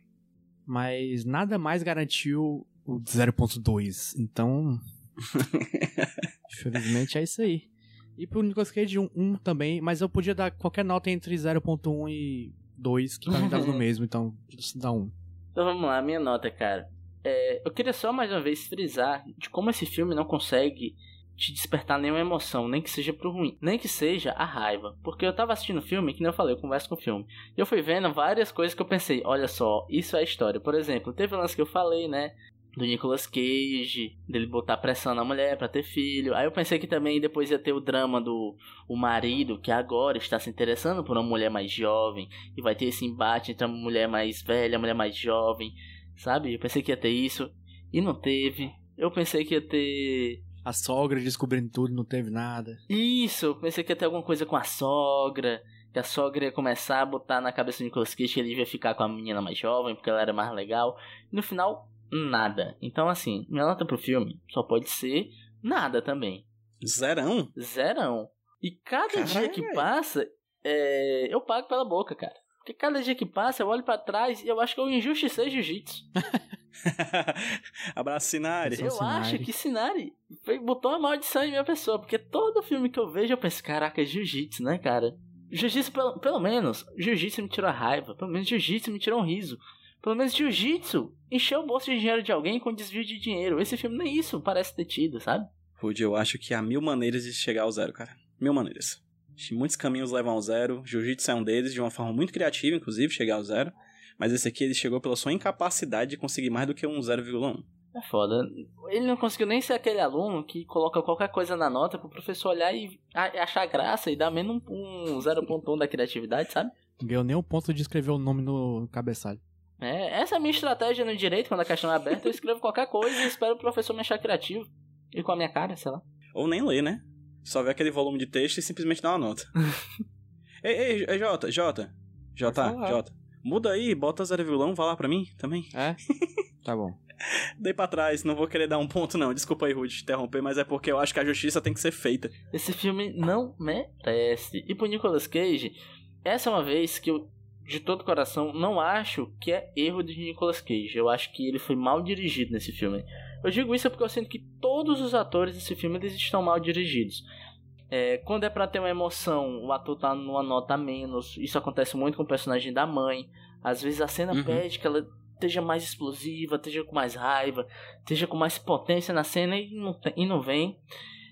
mas nada mais garantiu 0.2. Então. [LAUGHS] infelizmente é isso aí. E pro Nicolas Cage, um, um também, mas eu podia dar qualquer nota entre 0.1 e 2, que pra mim dava no [LAUGHS] mesmo, então dá um. Então vamos lá, minha nota, cara. É, eu queria só mais uma vez frisar de como esse filme não consegue te despertar nenhuma emoção, nem que seja pro ruim, nem que seja a raiva. Porque eu tava assistindo o filme, que nem eu falei, eu converso com o filme. E eu fui vendo várias coisas que eu pensei, olha só, isso é história. Por exemplo, teve um lance que eu falei, né? Do Nicolas Cage, dele botar pressão na mulher pra ter filho. Aí eu pensei que também depois ia ter o drama do o marido, que agora está se interessando por uma mulher mais jovem. E vai ter esse embate entre a mulher mais velha e a mulher mais jovem. Sabe? Eu pensei que ia ter isso. E não teve. Eu pensei que ia ter A sogra descobrindo tudo, não teve nada. Isso, eu pensei que ia ter alguma coisa com a sogra. Que a sogra ia começar a botar na cabeça do Nicolas Cage que ele ia ficar com a menina mais jovem, porque ela era mais legal. E no final, nada. Então, assim, minha nota pro filme só pode ser nada também. Zerão? Zerão. E cada Caralho, dia que passa, é, eu pago pela boca, cara. Porque cada dia que passa, eu olho pra trás e eu acho que eu injusticei jiu-jitsu. [LAUGHS] Abraço, Sinari. Eu Sinari. acho que Sinari foi- botou uma maldição em minha pessoa. Porque todo filme que eu vejo, eu penso, caraca, é jiu-jitsu, né, cara? Jiu-jitsu, pelo, pelo menos, jiu-jitsu me tirou a raiva. Pelo menos jiu-jitsu me tirou um riso. Pelo menos jiu-jitsu encheu o bolso de dinheiro de alguém com desvio de dinheiro. Esse filme nem isso parece ter tido, sabe? Rude, eu acho que há mil maneiras de chegar ao zero, cara. Mil maneiras. Muitos caminhos levam ao zero. Jiu-jitsu é um deles, de uma forma muito criativa, inclusive, chegar ao zero. Mas esse aqui ele chegou pela sua incapacidade de conseguir mais do que um 0,1. É foda. Ele não conseguiu nem ser aquele aluno que coloca qualquer coisa na nota pro professor olhar e achar graça e dar menos um, um 0.1 da criatividade, sabe? Não ganhou nem o ponto de escrever o nome no cabeçalho. É, essa é a minha estratégia no direito, quando a questão é aberta, eu escrevo qualquer coisa e espero o professor me achar criativo. E com a minha cara, sei lá. Ou nem ler, né? Só ver aquele volume de texto e simplesmente dar uma nota. [LAUGHS] ei, ei, ei, Jota, Jota. Jota. Jota. Muda aí, bota 0,1, vai lá pra mim também. É? [LAUGHS] tá bom. Dei pra trás, não vou querer dar um ponto não. Desculpa aí, Rude, te interromper, mas é porque eu acho que a justiça tem que ser feita. Esse filme não merece. E pro Nicolas Cage, essa é uma vez que eu, de todo coração, não acho que é erro de Nicolas Cage. Eu acho que ele foi mal dirigido nesse filme. Eu digo isso porque eu sinto que todos os atores desse filme eles estão mal dirigidos. É, quando é pra ter uma emoção, o ator tá numa nota a menos. Isso acontece muito com o personagem da mãe. Às vezes a cena Uhum. pede que ela esteja mais explosiva, esteja com mais raiva, esteja com mais potência na cena e não, tem- e não vem.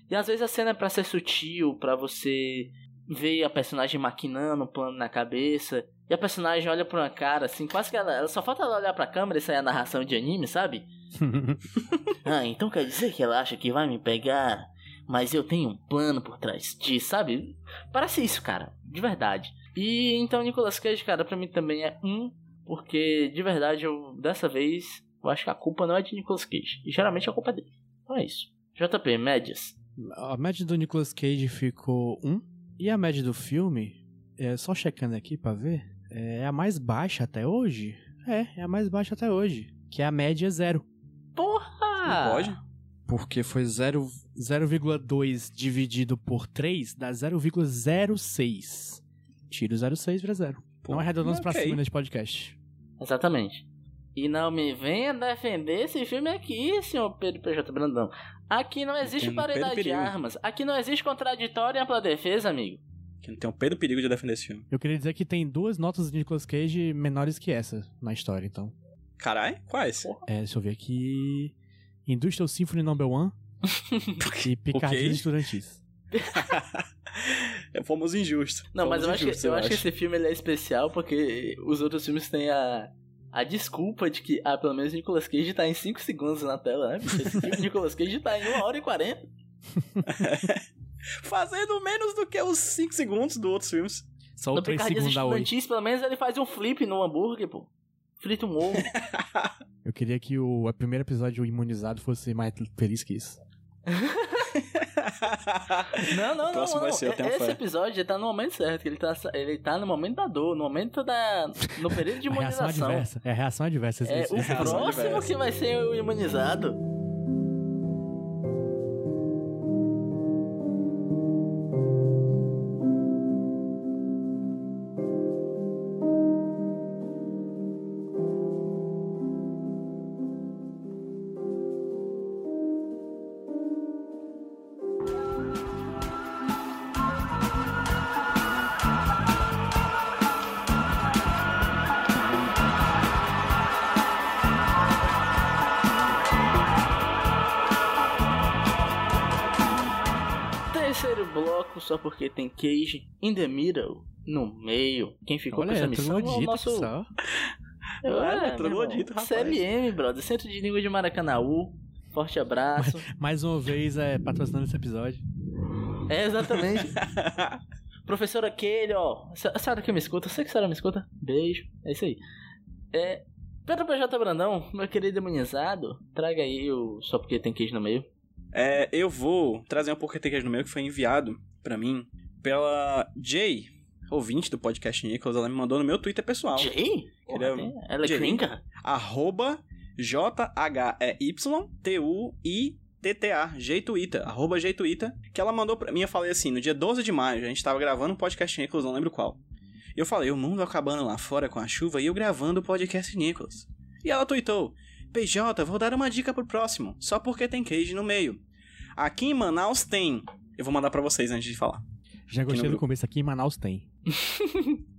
E às vezes a cena é pra ser sutil, pra você ver a personagem maquinando um plano na cabeça. E a personagem olha pra uma cara assim, quase que ela, ela só falta ela olhar pra câmera e sair a narração de anime, sabe? [LAUGHS] Ah, então quer dizer que ela acha que vai me pegar, mas eu tenho um plano por trás disso, sabe? Parece isso, cara, de verdade. E então Nicolas Cage, cara, pra mim também é um, porque de verdade eu dessa vez eu acho que a culpa não é de Nicolas Cage. E geralmente a culpa é dele. Então é isso. JP, médias. A média do Nicolas Cage ficou 1. E a média do filme, é, só checando aqui pra ver, é a mais baixa até hoje. É, é a mais baixa até hoje. Que é a média zero. Porra! Não pode? Porque foi zero- 0,2 dividido por 3 dá 0,06. Tira o 0,6 vira 0. Pô, Não arredondamos pra ok. cima nesse podcast. Exatamente. E não me venha defender esse filme aqui, senhor Pedro PJ Brandão. Aqui não existe paridade de armas. Aqui não existe contraditório e ampla defesa, amigo. Que não tem o Pedro perigo de defender esse filme. Eu queria dizer que tem duas notas de Nicolas Cage menores que essa na história, então. Carai, quais? É, deixa eu ver aqui. Industrial Symphony No. 1 [LAUGHS] e Picardias Ok. Estudantis. [LAUGHS] É, Fomos injustos. Não, mas eu acho, que, eu acho que esse filme ele é especial porque os outros filmes têm a, a desculpa de que, ah, pelo menos Nicolas Cage tá em 5 segundos na tela, né? Esse filme Nicolas Cage tá em 1 hora e 40. [LAUGHS] Fazendo menos do que os 5 segundos dos outros filmes. Só o No 3 Picardias segundos 8. Estudantis, pelo menos ele faz um flip no hambúrguer, pô. frita um ovo. [LAUGHS] Eu queria que o a primeiro episódio o imunizado fosse mais feliz que isso. [LAUGHS] Não, não, não, não. ser, Esse episódio ele tá no momento certo. Ele tá, ele tá no momento da dor, no momento da. No período de A reação imunização. adversa. É a reação adversa. É esse- o próximo adversa. que vai ser o imunizado. Bloco, só porque tem Cage in the middle, no meio. Quem ficou Olha, com essa é missão é o nosso... só. [LAUGHS] Olha, É, irmão. rapaz. CLM, brother. Centro de Língua de Maracanaú. Forte abraço. [LAUGHS] Mais uma vez é, patrocinando esse episódio. É, exatamente. [LAUGHS] Professora Kelly, ó. A senhora que me escuta, eu sei que a senhora me escuta. Beijo. É isso aí. É. Pedro PJ Brandão, meu querido imunizado, traga aí o Só Porque Tem Queijo no Meio. É, eu vou trazer um porquê tem queijo no meio que foi enviado pra mim pela Jay, ouvinte do podcast Nicholas. Ela me mandou no meu Twitter pessoal. Jay? Porra, é- tem- Ela é Jay. gringa? Arroba J-H-E-Y-T-U-I-T-T-A. Jeituita. Arroba Jeituita. Que ela mandou pra mim. Eu falei assim: no dia 12 de maio, a gente tava gravando um podcast Nicholas, não lembro qual. E eu falei: o mundo acabando lá fora com a chuva e eu gravando o podcast Nicholas. E ela tweetou: PJ, vou dar uma dica pro próximo, só porque tem queijo no meio. Aqui em Manaus tem. Eu vou mandar pra vocês antes de falar. Já gostei do começo aqui em Manaus tem. [LAUGHS]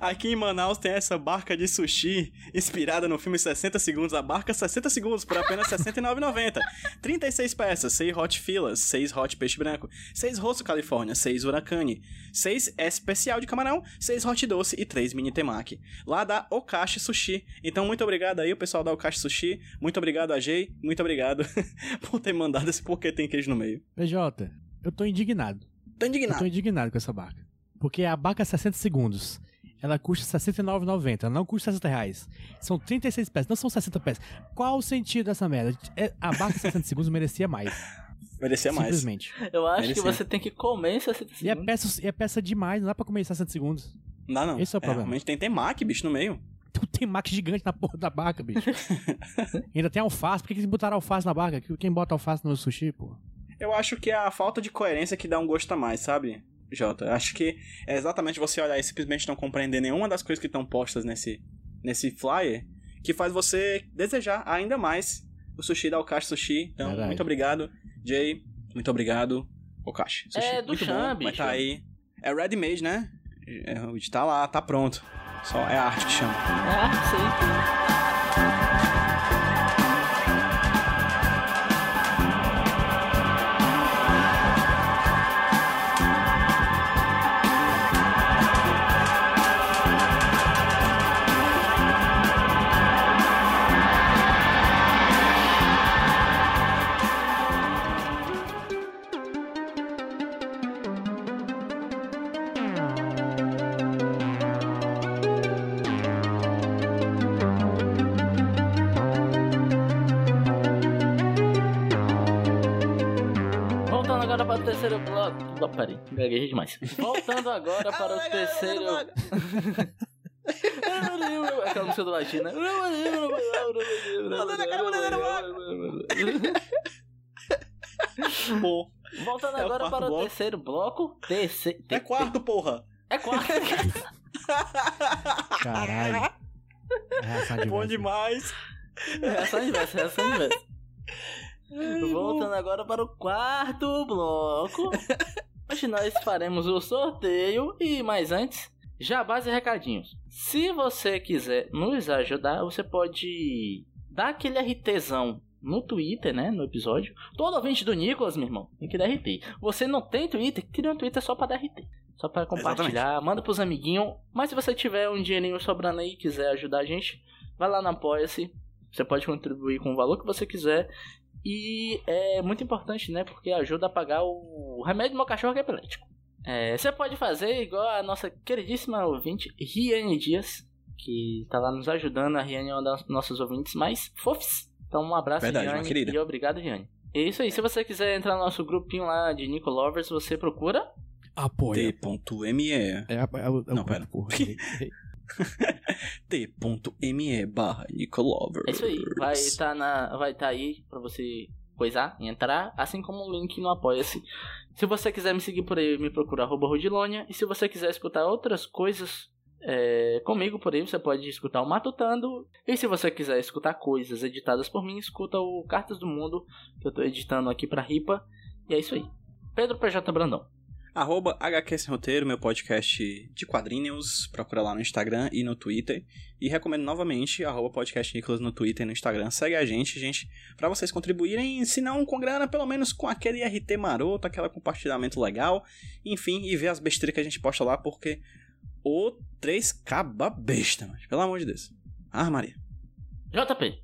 Aqui em Manaus tem essa barca de sushi inspirada no filme 60 Segundos. A barca 60 Segundos por apenas R$ 69,90. 36 peças, 6 hot filas, 6 hot peixe branco, 6 rosto Califórnia, 6 huracane, 6 especial de camarão, 6 hot doce e 3 mini temaki. Lá da Okashi Sushi. Então muito obrigado aí o pessoal da Okashi Sushi. Muito obrigado a. Muito obrigado [LAUGHS] por ter mandado esse porque tem queijo no meio. PJ, eu tô indignado. Tá Eu indignado. tô indignado com essa barca. Porque a barca é 60 segundos. Ela custa R$ 69,90. Ela não custa 60 reais. São 36 peças, não são 60 peças. Qual o sentido dessa merda? É- A barca 60 [LAUGHS] segundos merecia mais. Merecia mais. Simplesmente. Eu acho que Merecia. você tem que comer em 60 E é, segundos. peça, e é peça demais, não dá pra comer em 60 segundos. Não dá não. Esse é o problema. realmente tem temaki, bicho, no meio. Tem mac gigante na porra da barca, bicho. [LAUGHS] Ainda tem alface. Por que que eles botaram alface na barca? Quem bota alface no sushi, pô? Eu acho que é a falta de coerência que dá um gosto a mais, sabe, Jota? Acho que é exatamente você olhar e simplesmente não compreender nenhuma das coisas que estão postas nesse, nesse flyer que faz você desejar ainda mais o sushi da Okashi Sushi. Então, Verdade. muito obrigado, Jay. Muito obrigado, Okashi Sushi. É do muito chão, bom, bicho. tá aí. É ready made, né? É, tá lá, tá pronto. Só é a arte que chama. Ah, sei. Gaguejei demais. Voltando agora [LAUGHS] para o terceiro. Aquela [LAUGHS] música do Latina. [LAUGHS] Voltando É o agora quarto para o bloco. terceiro bloco. Terce... é quarto, porra. É quarto. Caralho. É reação É bom demais. Reação inversa, reação inversa. Voltando agora para o quarto bloco. Hoje nós faremos o sorteio e mais antes, jabás e recadinhos. Se você quiser nos ajudar, você pode dar aquele RTzão no Twitter, né, no episódio. Todo ouvinte do Nicolas, meu irmão, tem que dar RT. Você não tem Twitter, cria um Twitter só para dar RT. Só para compartilhar, manda pros amiguinhos. Mas se você tiver um dinheirinho sobrando aí e quiser ajudar a gente, vai lá na Apoia-se. Você pode contribuir com o valor que você quiser. E é muito importante, né? Porque ajuda a pagar o remédio do meu cachorro que é epilético. É, você pode fazer igual a nossa queridíssima ouvinte, Riane Dias, que tá lá nos ajudando. A Riane é uma das nossas ouvintes mais fofs. Então, um abraço, Verdade, Riane, querida. e obrigado, Riane. É isso aí. Se você quiser entrar no nosso grupinho lá de Nico Lovers, você procura. Apoia. T.me É, é, é, é Não, pera. [LAUGHS] [LAUGHS] T.me barra Nicolovers. É isso aí. Vai estar na, vai tá aí pra você coisar entrar, assim como o link no Apoia-se. Se você quiser me seguir por aí, me procura arroba Rudilônia. E se você quiser escutar outras coisas é, comigo por aí, você pode escutar o Matutando. E se você quiser escutar coisas editadas por mim, escuta o Cartas do Mundo, que eu tô editando aqui pra Ripa. E é isso aí. Pedro PJ Brandão. Arroba HQ Sem Roteiro, meu podcast de quadrinhos. Procura lá no Instagram e no Twitter. E recomendo novamente, arroba podcast Nicolas no Twitter e no Instagram. Segue a gente, gente, pra vocês contribuírem, se não com grana, pelo menos com aquele RT maroto, aquele compartilhamento legal. Enfim, e ver as besteiras que a gente posta lá, porque o 3 caba besta, mas pelo amor de Deus. Ah, Maria. JP.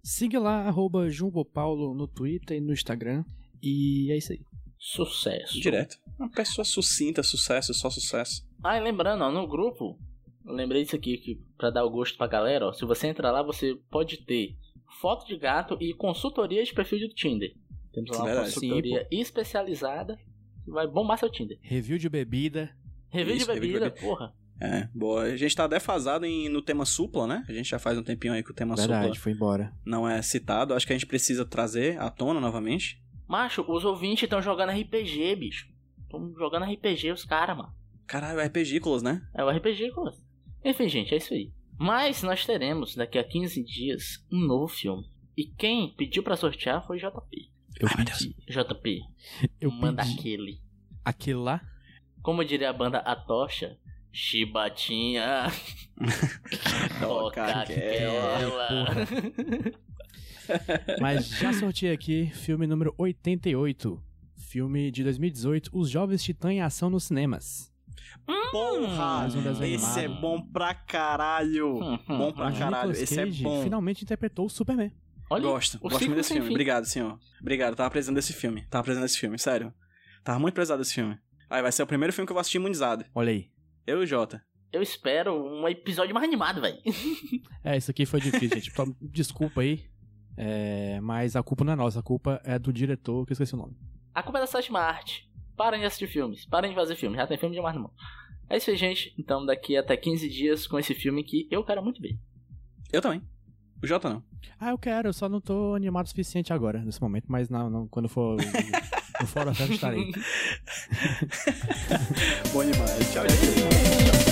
Siga lá, arroba Jumbo Paulo no Twitter e no Instagram. E é isso aí. Sucesso. Direto. Uma pessoa sucinta, sucesso, só sucesso. Ah, e lembrando, ó, no grupo, eu lembrei disso aqui que pra dar o gosto pra galera, ó, se você entrar lá, você pode ter foto de gato e consultoria de perfil do Tinder. Temos lá uma Verdade. consultoria especializada que vai bombar seu Tinder. Review de bebida. Review Isso, de review de bebida, bebida. porra. É, boa. A gente tá defasado em, no tema supla, né? A gente já faz um tempinho aí que o tema Verdade, supla foi embora. não é citado. Acho que a gente precisa trazer à tona novamente. Macho, os ouvintes estão jogando RPG, bicho. Estão jogando RPG os caras, mano. Caralho, é RPGícolas, né? É o RPG, Colas. Enfim, gente, é isso aí. Mas nós teremos, daqui a 15 dias, um novo filme. E quem pediu pra sortear foi JP. Eu Ai, meu pedi. JP, Eu manda pedi. aquele. Aquele lá? Como diria a banda A Tocha, Chibatinha. [LAUGHS] Toca aquela. [LAUGHS] Mas já sorteei aqui filme número 88. Filme de 2018, Os Jovens Titãs em Ação nos Cinemas. Porra! Mais um esse é bom pra caralho! bom pra Onde caralho. Esse é bom. finalmente interpretou o Superman. Olha, Gosto, o gosto muito desse filme. fim. Obrigado, senhor. Obrigado, tava precisando desse filme. Tava precisando desse filme, sério. Tava muito precisado desse filme. Aí vai ser o primeiro filme que eu vou assistir imunizado. Olha aí. Eu e o Jota. Eu espero um episódio mais animado, velho. [LAUGHS] É, isso aqui foi difícil, gente. [LAUGHS] Desculpa aí. É, mas a culpa não é nossa, a culpa é do diretor, que eu esqueci o nome. A culpa é da sétima arte. Parem de assistir filmes. Parem de fazer filmes. Já tem filme demais no mundo. É isso aí, gente. Então, daqui até 15 dias com esse filme que eu quero muito ver. Eu também. O Jota não. Ah, eu quero, eu só não tô animado o suficiente agora, nesse momento, mas não, não quando for [LAUGHS] no Fora Festa estarei. [LAUGHS] Bom demais. Tchau, gente. [LAUGHS]